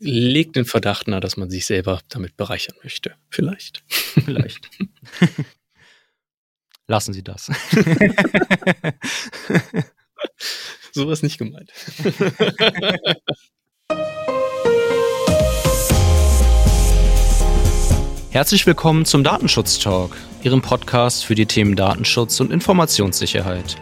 legt den Verdacht nahe, dass man sich selber damit bereichern möchte. Vielleicht. Vielleicht. Lassen Sie das. Sowas nicht gemeint. Herzlich willkommen zum Datenschutz Talk, Ihrem Podcast für die Themen Datenschutz und Informationssicherheit.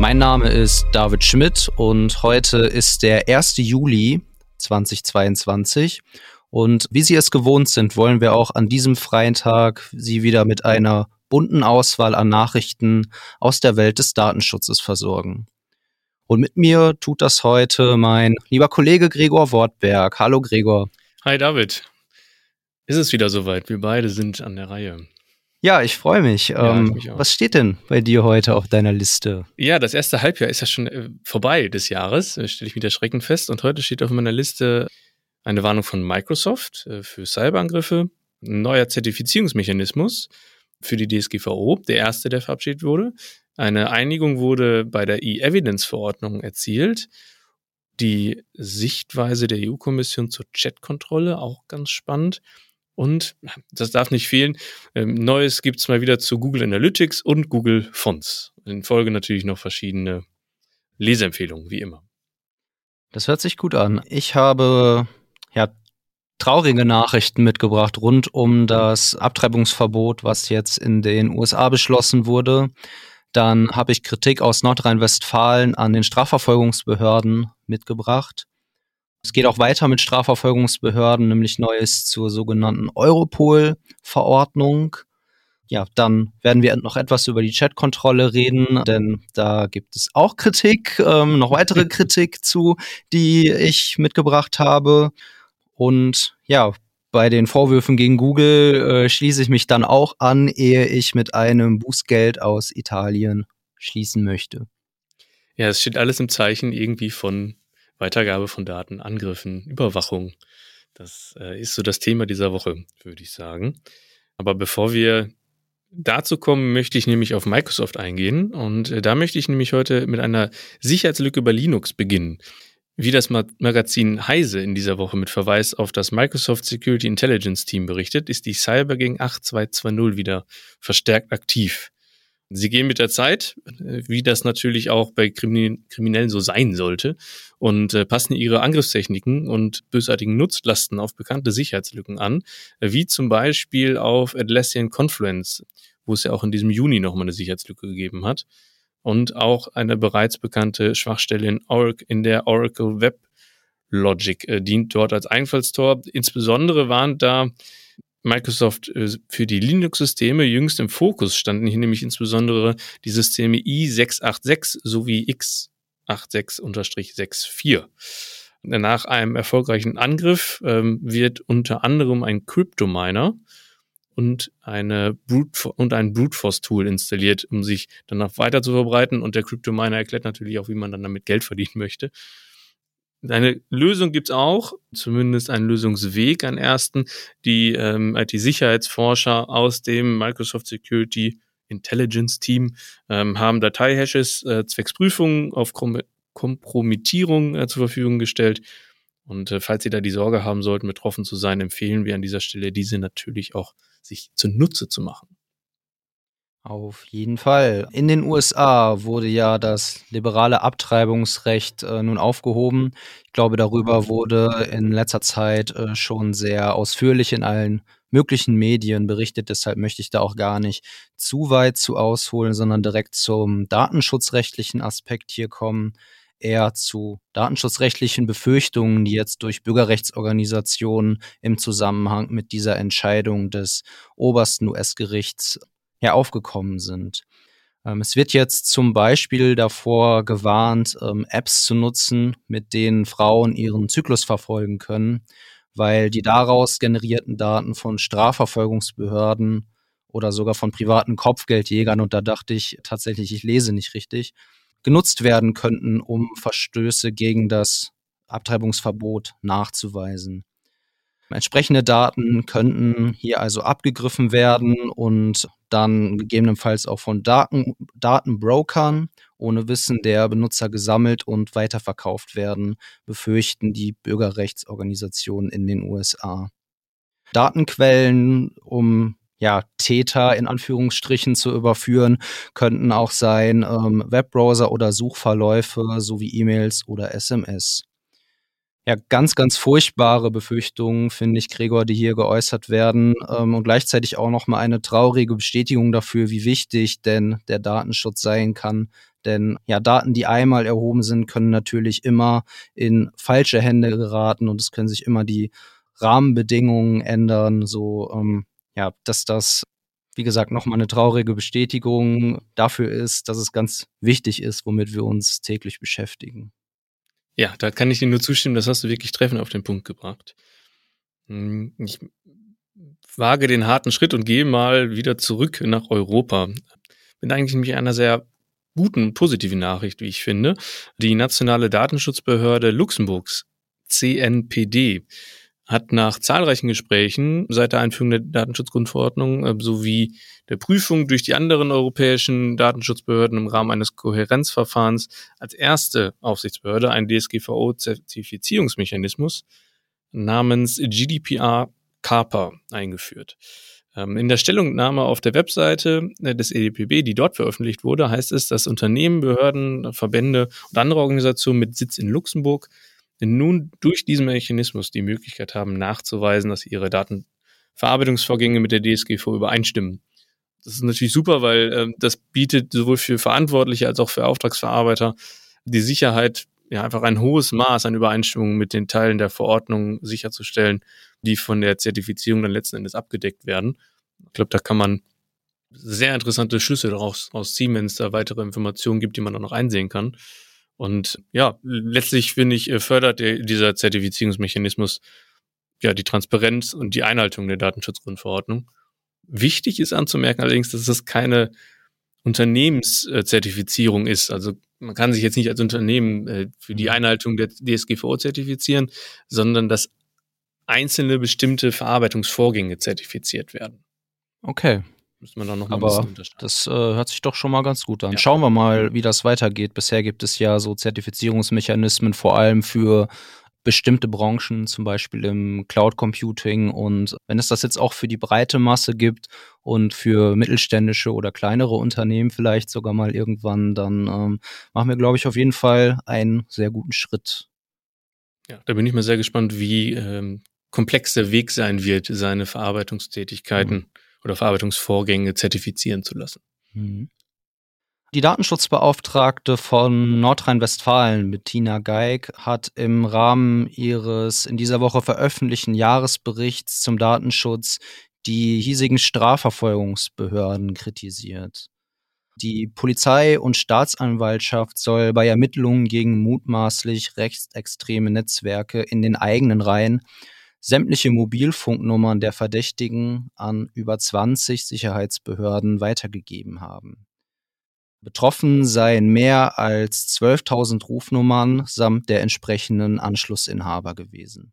Mein Name ist David Schmidt und heute ist der 1. Juli 2022. Und wie Sie es gewohnt sind, wollen wir auch an diesem freien Tag Sie wieder mit einer bunten Auswahl an Nachrichten aus der Welt des Datenschutzes versorgen. Und mit mir tut das heute mein lieber Kollege Gregor Wortberg. Hallo Gregor. Hi David. Ist es wieder soweit? Wir beide sind an der Reihe. Ja, ich freue mich. Ja, ähm, mich was steht denn bei dir heute auf deiner Liste? Ja, das erste Halbjahr ist ja schon äh, vorbei des Jahres, äh, stelle ich mit Erschrecken fest. Und heute steht auf meiner Liste eine Warnung von Microsoft äh, für Cyberangriffe, ein neuer Zertifizierungsmechanismus für die DSGVO, der erste, der verabschiedet wurde. Eine Einigung wurde bei der E-Evidence-Verordnung erzielt. Die Sichtweise der EU-Kommission zur Chatkontrolle, auch ganz spannend. Und das darf nicht fehlen. Ähm, Neues gibt es mal wieder zu Google Analytics und Google Fonts. In Folge natürlich noch verschiedene Leseempfehlungen, wie immer. Das hört sich gut an. Ich habe ja traurige Nachrichten mitgebracht rund um das Abtreibungsverbot, was jetzt in den USA beschlossen wurde. Dann habe ich Kritik aus Nordrhein-Westfalen an den Strafverfolgungsbehörden mitgebracht. Es geht auch weiter mit Strafverfolgungsbehörden, nämlich Neues zur sogenannten Europol-Verordnung. Ja, dann werden wir noch etwas über die Chatkontrolle reden, denn da gibt es auch Kritik, ähm, noch weitere Kritik zu, die ich mitgebracht habe. Und ja, bei den Vorwürfen gegen Google äh, schließe ich mich dann auch an, ehe ich mit einem Bußgeld aus Italien schließen möchte. Ja, es steht alles im Zeichen irgendwie von Weitergabe von Daten, Angriffen, Überwachung. Das äh, ist so das Thema dieser Woche, würde ich sagen. Aber bevor wir dazu kommen, möchte ich nämlich auf Microsoft eingehen. Und äh, da möchte ich nämlich heute mit einer Sicherheitslücke bei Linux beginnen. Wie das Magazin Heise in dieser Woche mit Verweis auf das Microsoft Security Intelligence Team berichtet, ist die CyberGang 8220 wieder verstärkt aktiv. Sie gehen mit der Zeit, äh, wie das natürlich auch bei Kriminellen so sein sollte, und äh, passen ihre Angriffstechniken und bösartigen Nutzlasten auf bekannte Sicherheitslücken an, äh, wie zum Beispiel auf Atlassian Confluence, wo es ja auch in diesem Juni nochmal eine Sicherheitslücke gegeben hat, und auch eine bereits bekannte Schwachstelle in, Oracle, in der Oracle Web Logic dient dort als Einfallstor. Insbesondere waren da Microsoft äh, für die Linux-Systeme jüngst im Fokus standen hier nämlich insbesondere die Systeme i686 sowie x86-64. Nach einem erfolgreichen Angriff ähm, wird unter anderem ein Cryptominer und eine Brute und ein Brute Force Tool installiert, um sich danach weiter zu verbreiten. Und der Cryptominer erklärt natürlich auch, wie man dann damit Geld verdienen möchte. Eine Lösung gibt's auch, zumindest einen Lösungsweg, einen ersten. Die ähm, IT-Sicherheitsforscher aus dem Microsoft Security Intelligence Team ähm, haben Dateihashes äh, zwecks Prüfungen auf Kom Kompromittierung äh, zur Verfügung gestellt. Und äh, falls Sie da die Sorge haben sollten, betroffen zu sein, empfehlen wir an dieser Stelle, diese natürlich auch sich zunutze zu machen. Auf jeden Fall. In den USA wurde ja das liberale Abtreibungsrecht äh, nun aufgehoben. Ich glaube, darüber wurde in letzter Zeit äh, schon sehr ausführlich in allen möglichen Medien berichtet. Deshalb möchte ich da auch gar nicht zu weit zu ausholen, sondern direkt zum datenschutzrechtlichen Aspekt hier kommen. Eher zu datenschutzrechtlichen Befürchtungen, die jetzt durch Bürgerrechtsorganisationen im Zusammenhang mit dieser Entscheidung des obersten US-Gerichts ja aufgekommen sind. Ähm, es wird jetzt zum Beispiel davor gewarnt, ähm, Apps zu nutzen, mit denen Frauen ihren Zyklus verfolgen können, weil die daraus generierten Daten von Strafverfolgungsbehörden oder sogar von privaten Kopfgeldjägern, und da dachte ich tatsächlich, ich lese nicht richtig, genutzt werden könnten, um Verstöße gegen das Abtreibungsverbot nachzuweisen. Entsprechende Daten könnten hier also abgegriffen werden und dann gegebenenfalls auch von Daten, Datenbrokern ohne Wissen der Benutzer gesammelt und weiterverkauft werden, befürchten die Bürgerrechtsorganisationen in den USA. Datenquellen, um ja, Täter in Anführungsstrichen zu überführen, könnten auch sein ähm, Webbrowser oder Suchverläufe sowie E-Mails oder SMS. Ja, ganz, ganz furchtbare Befürchtungen, finde ich, Gregor, die hier geäußert werden ähm, und gleichzeitig auch nochmal eine traurige Bestätigung dafür, wie wichtig denn der Datenschutz sein kann. Denn ja, Daten, die einmal erhoben sind, können natürlich immer in falsche Hände geraten und es können sich immer die Rahmenbedingungen ändern, so ähm, ja, dass das, wie gesagt, nochmal eine traurige Bestätigung dafür ist, dass es ganz wichtig ist, womit wir uns täglich beschäftigen. Ja, da kann ich dir nur zustimmen, das hast du wirklich treffend auf den Punkt gebracht. Hm, ich wage den harten Schritt und gehe mal wieder zurück nach Europa. Bin eigentlich nämlich einer sehr guten, positiven Nachricht, wie ich finde. Die nationale Datenschutzbehörde Luxemburgs, CNPD, hat nach zahlreichen Gesprächen seit der Einführung der Datenschutzgrundverordnung äh, sowie der Prüfung durch die anderen europäischen Datenschutzbehörden im Rahmen eines Kohärenzverfahrens als erste Aufsichtsbehörde einen DSGVO-Zertifizierungsmechanismus namens GDPR CAPA eingeführt. Ähm, in der Stellungnahme auf der Webseite äh, des EDPB, die dort veröffentlicht wurde, heißt es, dass Unternehmen, Behörden, Verbände und andere Organisationen mit Sitz in Luxemburg nun durch diesen Mechanismus die Möglichkeit haben, nachzuweisen, dass ihre Datenverarbeitungsvorgänge mit der DSGVO übereinstimmen. Das ist natürlich super, weil äh, das bietet sowohl für Verantwortliche als auch für Auftragsverarbeiter die Sicherheit, ja, einfach ein hohes Maß an Übereinstimmung mit den Teilen der Verordnung sicherzustellen, die von der Zertifizierung dann letzten Endes abgedeckt werden. Ich glaube, da kann man sehr interessante Schlüsse daraus aus Siemens, da weitere Informationen gibt, die man auch noch einsehen kann. Und ja, letztlich finde ich, äh, fördert der, dieser Zertifizierungsmechanismus ja die Transparenz und die Einhaltung der Datenschutzgrundverordnung. Wichtig ist anzumerken allerdings, dass es keine Unternehmenszertifizierung ist. Also man kann sich jetzt nicht als Unternehmen äh, für die mhm. Einhaltung der DSGVO zertifizieren, sondern dass einzelne bestimmte Verarbeitungsvorgänge zertifiziert werden. Okay, Müssen wir dann noch mal Aber das äh, hört sich doch schon mal ganz gut an. Ja. Schauen wir mal, wie das weitergeht. Bisher gibt es ja so Zertifizierungsmechanismen, vor allem für bestimmte Branchen, zum Beispiel im Cloud Computing. Und wenn es das jetzt auch für die breite Masse gibt und für mittelständische oder kleinere Unternehmen vielleicht sogar mal irgendwann, dann ähm, machen wir, glaube ich, auf jeden Fall einen sehr guten Schritt. Ja, da bin ich mal sehr gespannt, wie ähm, komplex der Weg sein wird, seine Verarbeitungstätigkeiten mhm oder Verarbeitungsvorgänge zertifizieren zu lassen. Mhm. Die Datenschutzbeauftragte von Nordrhein-Westfalen, Bettina Geig, hat im Rahmen ihres in dieser Woche veröffentlichten Jahresberichts zum Datenschutz die hiesigen Strafverfolgungsbehörden kritisiert. Die Polizei und Staatsanwaltschaft soll bei Ermittlungen gegen mutmaßlich rechtsextreme Netzwerke in den eigenen Reihen sämtliche Mobilfunknummern der Verdächtigen an über 20 Sicherheitsbehörden weitergegeben haben. Betroffen seien mehr als 12.000 Rufnummern samt der entsprechenden Anschlussinhaber gewesen.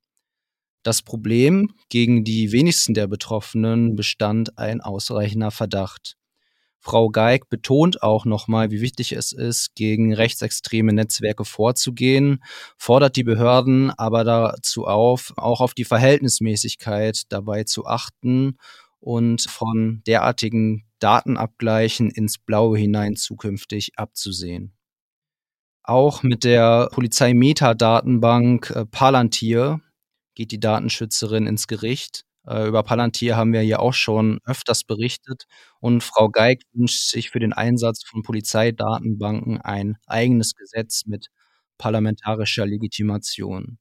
Das Problem, gegen die wenigsten der Betroffenen bestand ein ausreichender Verdacht. Frau Geig betont auch nochmal, wie wichtig es ist, gegen rechtsextreme Netzwerke vorzugehen, fordert die Behörden aber dazu auf, auch auf die Verhältnismäßigkeit dabei zu achten und von derartigen Datenabgleichen ins Blaue hinein zukünftig abzusehen. Auch mit der Polizei-Metadatenbank äh, Palantir geht die Datenschützerin ins Gericht über Palantir haben wir hier auch schon öfters berichtet. Und Frau Geig wünscht sich für den Einsatz von Polizeidatenbanken ein eigenes Gesetz mit parlamentarischer Legitimation.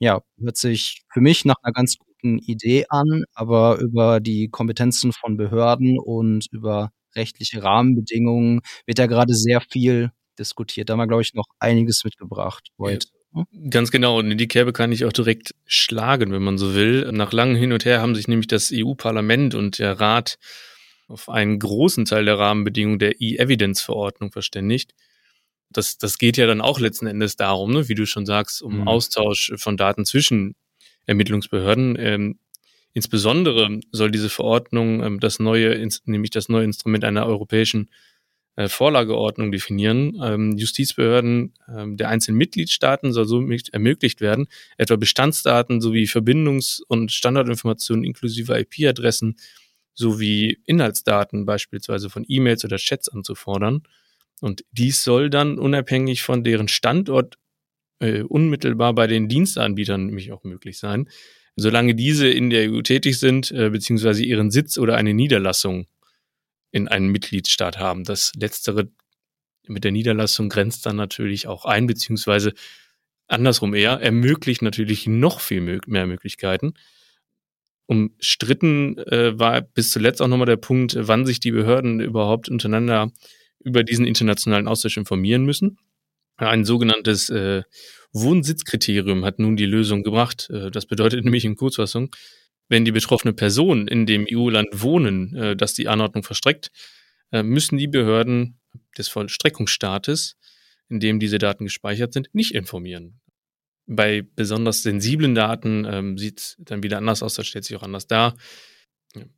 Ja, hört sich für mich nach einer ganz guten Idee an, aber über die Kompetenzen von Behörden und über rechtliche Rahmenbedingungen wird ja gerade sehr viel diskutiert. Da haben wir, glaube ich, noch einiges mitgebracht heute. Ganz genau. Und in die Kerbe kann ich auch direkt schlagen, wenn man so will. Nach langem Hin und Her haben sich nämlich das EU-Parlament und der Rat auf einen großen Teil der Rahmenbedingungen der E-Evidence-Verordnung verständigt. Das, das geht ja dann auch letzten Endes darum, ne, wie du schon sagst, um mhm. Austausch von Daten zwischen Ermittlungsbehörden. Ähm, insbesondere soll diese Verordnung ähm, das neue, nämlich das neue Instrument einer europäischen Vorlageordnung definieren. Ähm, Justizbehörden ähm, der einzelnen Mitgliedstaaten soll so ermöglicht werden, etwa Bestandsdaten sowie Verbindungs- und Standardinformationen inklusive IP-Adressen sowie Inhaltsdaten beispielsweise von E-Mails oder Chats anzufordern. Und dies soll dann unabhängig von deren Standort äh, unmittelbar bei den Dienstanbietern nämlich auch möglich sein, solange diese in der EU tätig sind, äh, beziehungsweise ihren Sitz oder eine Niederlassung in einem Mitgliedsstaat haben. Das letztere mit der Niederlassung grenzt dann natürlich auch ein, beziehungsweise andersrum eher, ermöglicht natürlich noch viel mehr Möglichkeiten. Umstritten äh, war bis zuletzt auch nochmal der Punkt, wann sich die Behörden überhaupt untereinander über diesen internationalen Austausch informieren müssen. Ein sogenanntes äh, Wohnsitzkriterium hat nun die Lösung gebracht. Äh, das bedeutet nämlich in Kurzfassung, wenn die betroffene Person in dem EU-Land wohnen, äh, das die Anordnung verstreckt, äh, müssen die Behörden des Vollstreckungsstaates, in dem diese Daten gespeichert sind, nicht informieren. Bei besonders sensiblen Daten ähm, sieht es dann wieder anders aus, das stellt sich auch anders dar.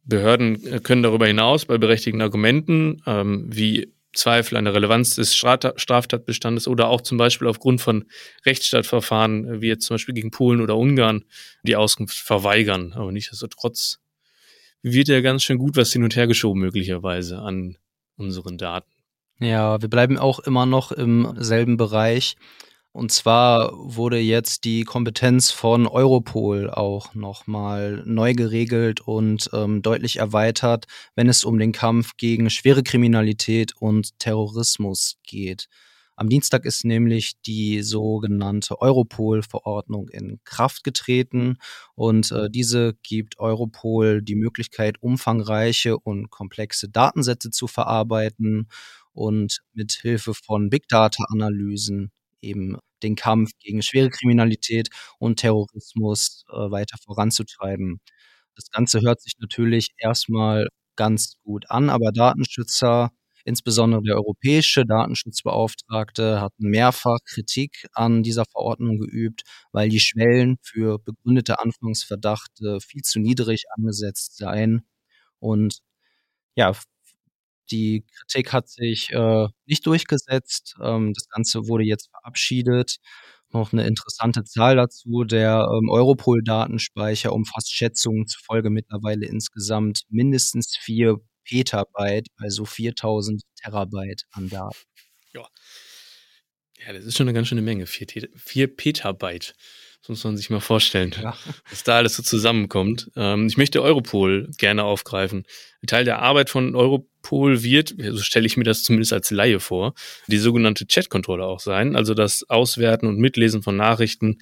Behörden äh, können darüber hinaus bei berechtigten Argumenten ähm, wie Zweifel an der Relevanz des Straftatbestandes oder auch zum Beispiel aufgrund von Rechtsstaatverfahren, äh, wie jetzt zum Beispiel gegen Polen oder Ungarn, die Auskunft verweigern. Aber nichtsdestotrotz wird ja ganz schön gut was hin und her geschoben, möglicherweise an unseren Daten. Ja, wir bleiben auch immer noch im selben Bereich. Und zwar wurde jetzt die Kompetenz von Europol auch nochmal neu geregelt und ähm, deutlich erweitert, wenn es um den Kampf gegen schwere Kriminalität und Terrorismus geht. Am Dienstag ist nämlich die sogenannte Europol-Verordnung in Kraft getreten und äh, diese gibt Europol die Möglichkeit, umfangreiche und komplexe Datensätze zu verarbeiten und mit Hilfe von Big Data-Analysen eben den Kampf gegen schwere Kriminalität und Terrorismus äh, weiter voranzutreiben. Das Ganze hört sich natürlich erstmal ganz gut an, aber Datenschützer, insbesondere der europäische Datenschutzbeauftragte, hat mehrfach Kritik an dieser Verordnung geübt, weil die Schwellen für begründete Anfangsverdachte viel zu niedrig angesetzt seien. Und ja, die Kritik hat sich äh, nicht durchgesetzt. Ähm, das Ganze wurde jetzt verabschiedet. Noch eine interessante Zahl dazu. Der ähm, Europol-Datenspeicher umfasst Schätzungen zufolge mittlerweile insgesamt mindestens vier Petabyte, also 4000 Terabyte an Daten. Ja. Ja, das ist schon eine ganz schöne Menge. Vier, vier Petabyte. Das muss man sich mal vorstellen, ja. was da alles so zusammenkommt. Ähm, ich möchte Europol gerne aufgreifen. Ein Teil der Arbeit von Europol wird, so stelle ich mir das zumindest als Laie vor, die sogenannte Chat-Kontrolle auch sein. Also das Auswerten und Mitlesen von Nachrichten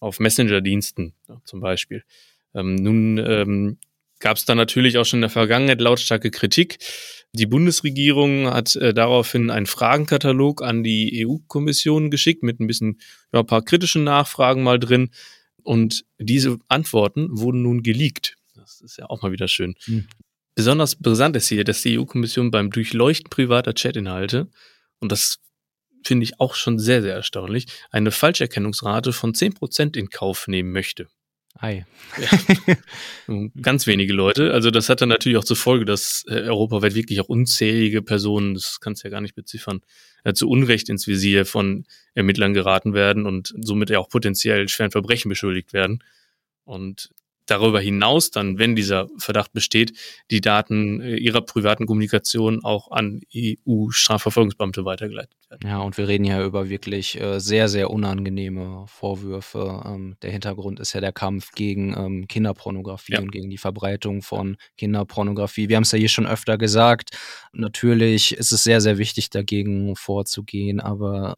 auf Messenger-Diensten ja, zum Beispiel. Ähm, nun ähm, gab es da natürlich auch schon in der Vergangenheit lautstarke Kritik. Die Bundesregierung hat äh, daraufhin einen Fragenkatalog an die EU-Kommission geschickt mit ein bisschen ja, ein paar kritischen Nachfragen mal drin. Und diese Antworten wurden nun geleakt. Das ist ja auch mal wieder schön. Hm. Besonders brisant ist hier, dass die EU-Kommission beim Durchleuchten privater Chatinhalte, und das finde ich auch schon sehr, sehr erstaunlich, eine Falscherkennungsrate von 10% in Kauf nehmen möchte. Ei. Ja. Ganz wenige Leute. Also das hat dann natürlich auch zur Folge, dass äh, europaweit wirklich auch unzählige Personen, das kannst du ja gar nicht beziffern, äh, zu Unrecht ins Visier von Ermittlern geraten werden und somit ja auch potenziell schweren Verbrechen beschuldigt werden. Und darüber hinaus dann, wenn dieser Verdacht besteht, die Daten äh, ihrer privaten Kommunikation auch an EU-Strafverfolgungsbeamte weitergeleitet werden. Ja, und wir reden ja über wirklich äh, sehr, sehr unangenehme Vorwürfe. Ähm, der Hintergrund ist ja der Kampf gegen ähm, Kinderpornografie ja. und gegen die Verbreitung von Kinderpornografie. Wir haben es ja hier schon öfter gesagt. Natürlich ist es sehr, sehr wichtig, dagegen vorzugehen, aber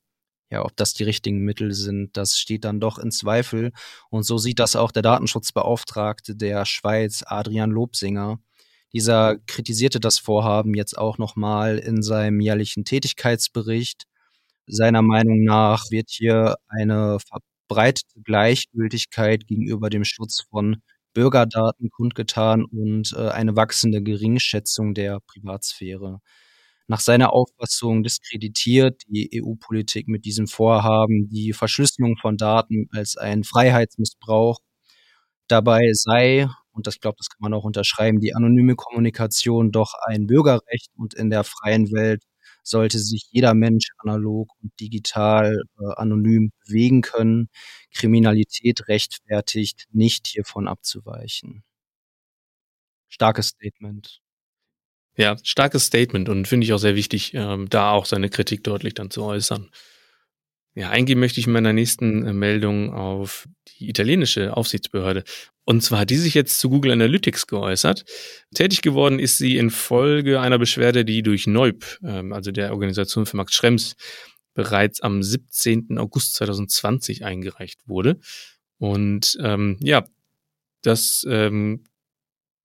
ja, ob das die richtigen Mittel sind, das steht dann doch in Zweifel. Und so sieht das auch der Datenschutzbeauftragte der Schweiz, Adrian Lobsinger. Dieser kritisierte das Vorhaben jetzt auch nochmal in seinem jährlichen Tätigkeitsbericht. Seiner Meinung nach wird hier eine verbreitete Gleichgültigkeit gegenüber dem Schutz von Bürgerdaten kundgetan und äh, eine wachsende Geringschätzung der Privatsphäre nach seiner Auffassung diskreditiert die EU-Politik mit diesem Vorhaben die Verschlüsselung von Daten als ein Freiheitsmissbrauch. Dabei sei, und das glaube, das kann man auch unterschreiben, die anonyme Kommunikation doch ein Bürgerrecht und in der freien Welt sollte sich jeder Mensch analog und digital äh, anonym bewegen können. Kriminalität rechtfertigt nicht hiervon abzuweichen. Starkes Statement. Ja, starkes Statement und finde ich auch sehr wichtig, ähm, da auch seine Kritik deutlich dann zu äußern. Ja, eingehen möchte ich in meiner nächsten äh, Meldung auf die italienische Aufsichtsbehörde. Und zwar hat die sich jetzt zu Google Analytics geäußert. Tätig geworden ist sie infolge einer Beschwerde, die durch Neub, ähm, also der Organisation für Max Schrems, bereits am 17. August 2020 eingereicht wurde. Und ähm, ja, das ähm,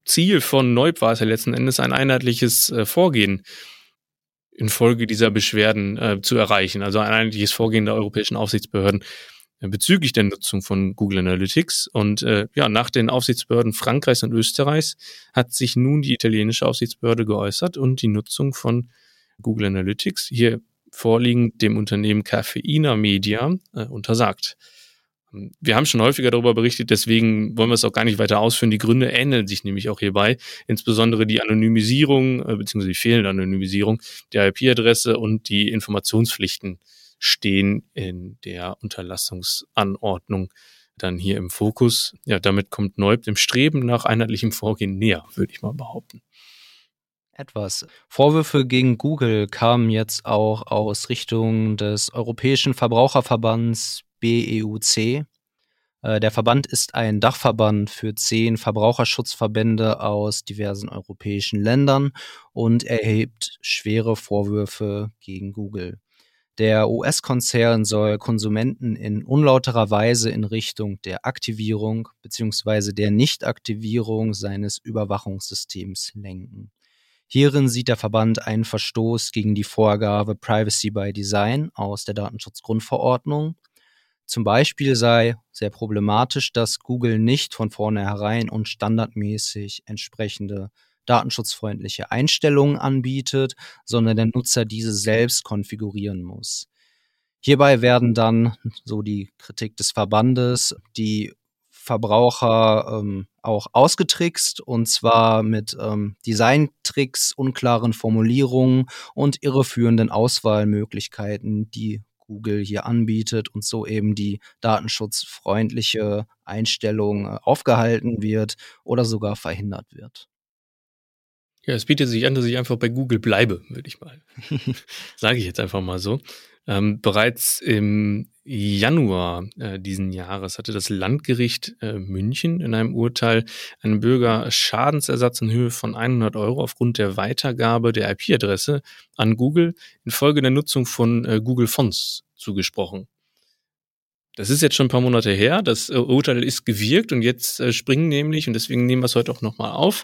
Ziel von Neub war es ja letzten Endes, ein einheitliches äh, Vorgehen infolge dieser Beschwerden äh, zu erreichen. Also ein einheitliches Vorgehen der europäischen Aufsichtsbehörden äh, bezüglich der Nutzung von Google Analytics. Und äh, ja, nach den Aufsichtsbehörden Frankreichs und Österreichs hat sich nun die italienische Aufsichtsbehörde geäußert und die Nutzung von Google Analytics hier vorliegend dem Unternehmen Cafeina Media äh, untersagt. Wir haben schon häufiger darüber berichtet, deswegen wollen wir es auch gar nicht weiter ausführen. Die Gründe ähneln sich nämlich auch hierbei, insbesondere die Anonymisierung äh, bzw. die fehlende Anonymisierung der IP-Adresse und die Informationspflichten stehen in der Unterlassungsanordnung dann hier im Fokus. Ja, damit kommt Neub dem Streben nach einheitlichem Vorgehen näher, würde ich mal behaupten. Etwas. Vorwürfe gegen Google kamen jetzt auch aus Richtung des Europäischen Verbraucherverbands BEUC. Äh, der Verband ist ein Dachverband für zehn Verbraucherschutzverbände aus diversen europäischen Ländern und erhebt schwere Vorwürfe gegen Google. Der US-Konzern soll Konsumenten in unlauterer Weise in Richtung der Aktivierung bzw. der Nichtaktivierung seines Überwachungssystems lenken. Hierin sieht der Verband einen Verstoß gegen die Vorgabe Privacy by Design aus der Datenschutzgrundverordnung zum Beispiel sei sehr problematisch, dass Google nicht von vornherein und standardmäßig entsprechende datenschutzfreundliche Einstellungen anbietet, sondern der Nutzer diese selbst konfigurieren muss. Hierbei werden dann, so die Kritik des Verbandes, die Verbraucher ähm, auch ausgetrickst und zwar mit ähm, Designtricks, unklaren Formulierungen und irreführenden Auswahlmöglichkeiten, die Google hier anbietet und so eben die datenschutzfreundliche Einstellung äh, aufgehalten wird oder sogar verhindert wird. Ja, es bietet sich an, dass ich einfach bei Google bleibe, würde ich mal. Sage ich jetzt einfach mal so. Ähm, bereits im Januar äh, diesen Jahres hatte das Landgericht äh, München in einem Urteil einem Bürger Schadensersatz in Höhe von 100 Euro aufgrund der Weitergabe der IP-Adresse an Google infolge der Nutzung von äh, Google Fonts zugesprochen. Das ist jetzt schon ein paar Monate her. Das äh, Urteil ist gewirkt und jetzt äh, springen nämlich, und deswegen nehmen wir es heute auch nochmal auf,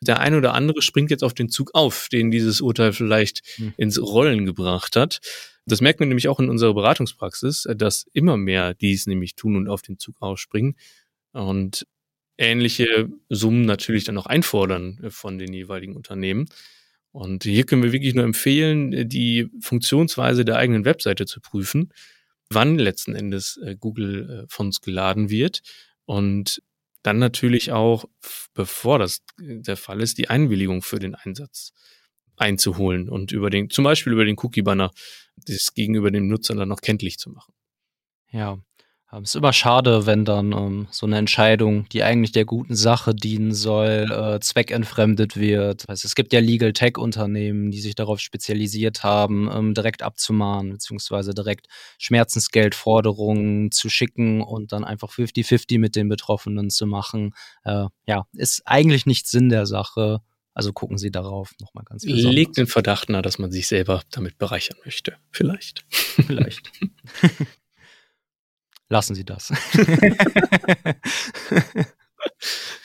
der eine oder andere springt jetzt auf den Zug auf, den dieses Urteil vielleicht hm. ins Rollen gebracht hat. Das merkt man nämlich auch in unserer Beratungspraxis, äh, dass immer mehr dies nämlich tun und auf den Zug aufspringen und ähnliche Summen natürlich dann auch einfordern von den jeweiligen Unternehmen. Und hier können wir wirklich nur empfehlen, die Funktionsweise der eigenen Webseite zu prüfen wann letzten Endes äh, Google äh, Fonts geladen wird und dann natürlich auch, bevor das äh, der Fall ist, die Einwilligung für den Einsatz einzuholen und über den, zum Beispiel über den Cookie-Banner, das gegenüber dem Nutzer dann noch kenntlich zu machen. Ja, es ist immer schade, wenn dann ähm, so eine Entscheidung, die eigentlich der guten Sache dienen soll, äh, zweckentfremdet wird. Also es gibt ja Legal Tech-Unternehmen, die sich darauf spezialisiert haben, ähm, direkt abzumahnen, beziehungsweise direkt Schmerzensgeldforderungen zu schicken und dann einfach 50-50 mit den Betroffenen zu machen. Äh, ja, ist eigentlich nicht Sinn der Sache. Also gucken Sie darauf nochmal ganz besonders. Legt den Verdacht nahe, dass man sich selber damit bereichern möchte. Vielleicht. Vielleicht. Lassen Sie das.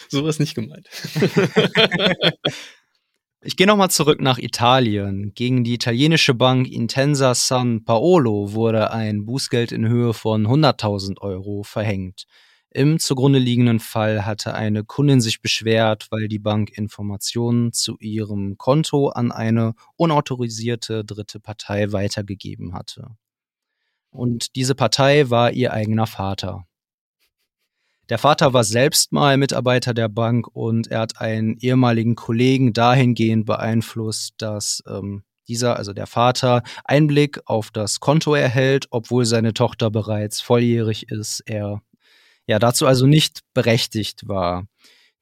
Sowas nicht gemeint. Ich gehe nochmal zurück nach Italien. Gegen die italienische Bank Intensa San Paolo wurde ein Bußgeld in Höhe von 100.000 Euro verhängt. Im zugrunde liegenden Fall hatte eine Kundin sich beschwert, weil die Bank Informationen zu ihrem Konto an eine unautorisierte dritte Partei weitergegeben hatte. Und diese Partei war ihr eigener Vater. Der Vater war selbst mal Mitarbeiter der Bank und er hat einen ehemaligen Kollegen dahingehend beeinflusst, dass ähm, dieser, also der Vater, Einblick auf das Konto erhält, obwohl seine Tochter bereits volljährig ist. Er ja dazu also nicht berechtigt war.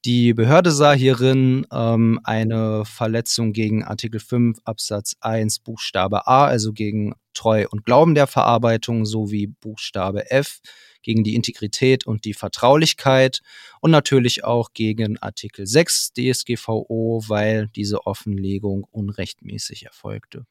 Die Behörde sah hierin ähm, eine Verletzung gegen Artikel 5 Absatz 1 Buchstabe A, also gegen Treu und Glauben der Verarbeitung, sowie Buchstabe F gegen die Integrität und die Vertraulichkeit und natürlich auch gegen Artikel 6 DSGVO, weil diese Offenlegung unrechtmäßig erfolgte.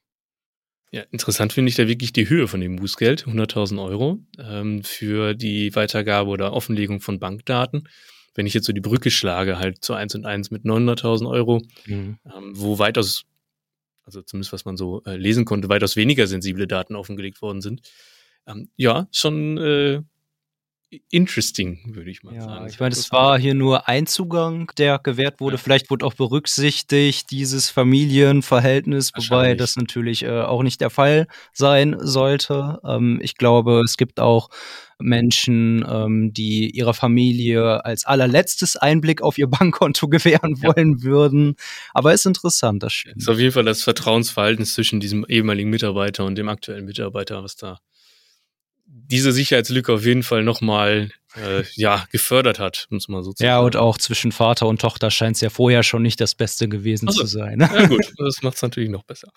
Ja, interessant finde ich da wirklich die Höhe von dem Bußgeld, 100.000 Euro, ähm, für die Weitergabe oder Offenlegung von Bankdaten. Wenn ich jetzt so die Brücke schlage, halt zu 1 und 1 mit 900.000 Euro, mhm. ähm, wo weitaus, also zumindest was man so äh, lesen konnte, weitaus weniger sensible Daten offengelegt worden sind. Ähm, ja, schon äh, interesting, würde ich mal ja, sagen. Ich meine, es war hier nur ein Zugang, der gewährt wurde. Ja. Vielleicht wurde auch berücksichtigt dieses Familienverhältnis, wobei das natürlich äh, auch nicht der Fall sein sollte. Ähm, ich glaube, es gibt auch Menschen, ähm, die ihrer Familie als allerletztes Einblick auf ihr Bankkonto gewähren ja. wollen würden. Aber ist interessant, das stimmt. Ist auf jeden Fall das Vertrauensverhältnis zwischen diesem ehemaligen Mitarbeiter und dem aktuellen Mitarbeiter, was da diese Sicherheitslücke auf jeden Fall nochmal äh, ja, gefördert hat, muss man so sagen. Ja, und auch zwischen Vater und Tochter scheint es ja vorher schon nicht das Beste gewesen also, zu sein. Ja gut, das macht es natürlich noch besser.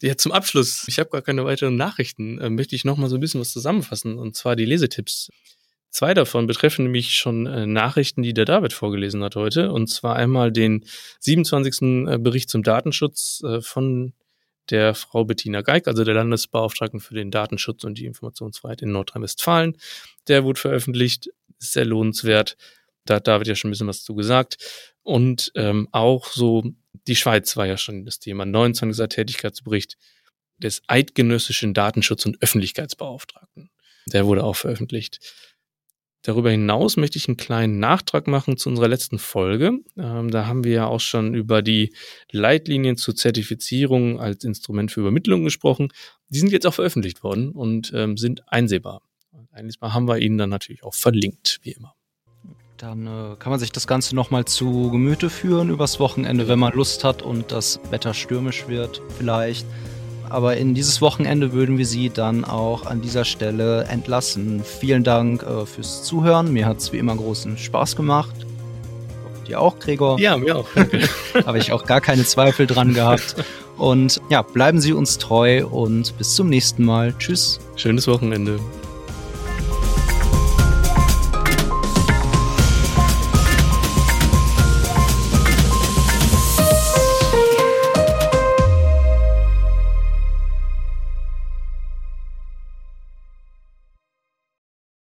ja, zum Abschluss, ich habe gar keine weiteren Nachrichten, äh, möchte ich nochmal so ein bisschen was zusammenfassen, und zwar die Lesetipps. Zwei davon betreffen nämlich schon äh, Nachrichten, die der David vorgelesen hat heute, und zwar einmal den 27. Äh, Bericht zum Datenschutz äh, von der Frau Bettina Geig, also der Landesbeauftragten für den Datenschutz und die Informationsfreiheit in Nordrhein-Westfalen. Der wurde veröffentlicht, ist sehr lohnenswert. Da hat David ja schon ein bisschen was zu gesagt. Und ähm, auch so, die Schweiz war ja schon das Thema. 29. Tätigkeitsbericht des Eidgenössischen Datenschutz- und Öffentlichkeitsbeauftragten. Der wurde auch veröffentlicht. Darüber hinaus möchte ich einen kleinen Nachtrag machen zu unserer letzten Folge. Ähm, da haben wir ja auch schon über die Leitlinien zur Zertifizierung als Instrument für Übermittlung gesprochen. Die sind jetzt auch veröffentlicht worden und ähm, sind einsehbar. Eines Mal haben wir Ihnen dann natürlich auch verlinkt, wie immer. Dann äh, kann man sich das Ganze nochmal zu Gemüte führen übers Wochenende, wenn man Lust hat und das Wetter stürmisch wird, vielleicht. Aber in dieses Wochenende würden wir Sie dann auch an dieser Stelle entlassen. Vielen Dank äh, fürs Zuhören. Mir hat es wie immer großen Spaß gemacht. Dir auch, Gregor? Ja, mir auch. Habe ich auch gar keine Zweifel dran gehabt. Und ja, bleiben Sie uns treu und bis zum nächsten Mal. Tschüss. Schönes Wochenende.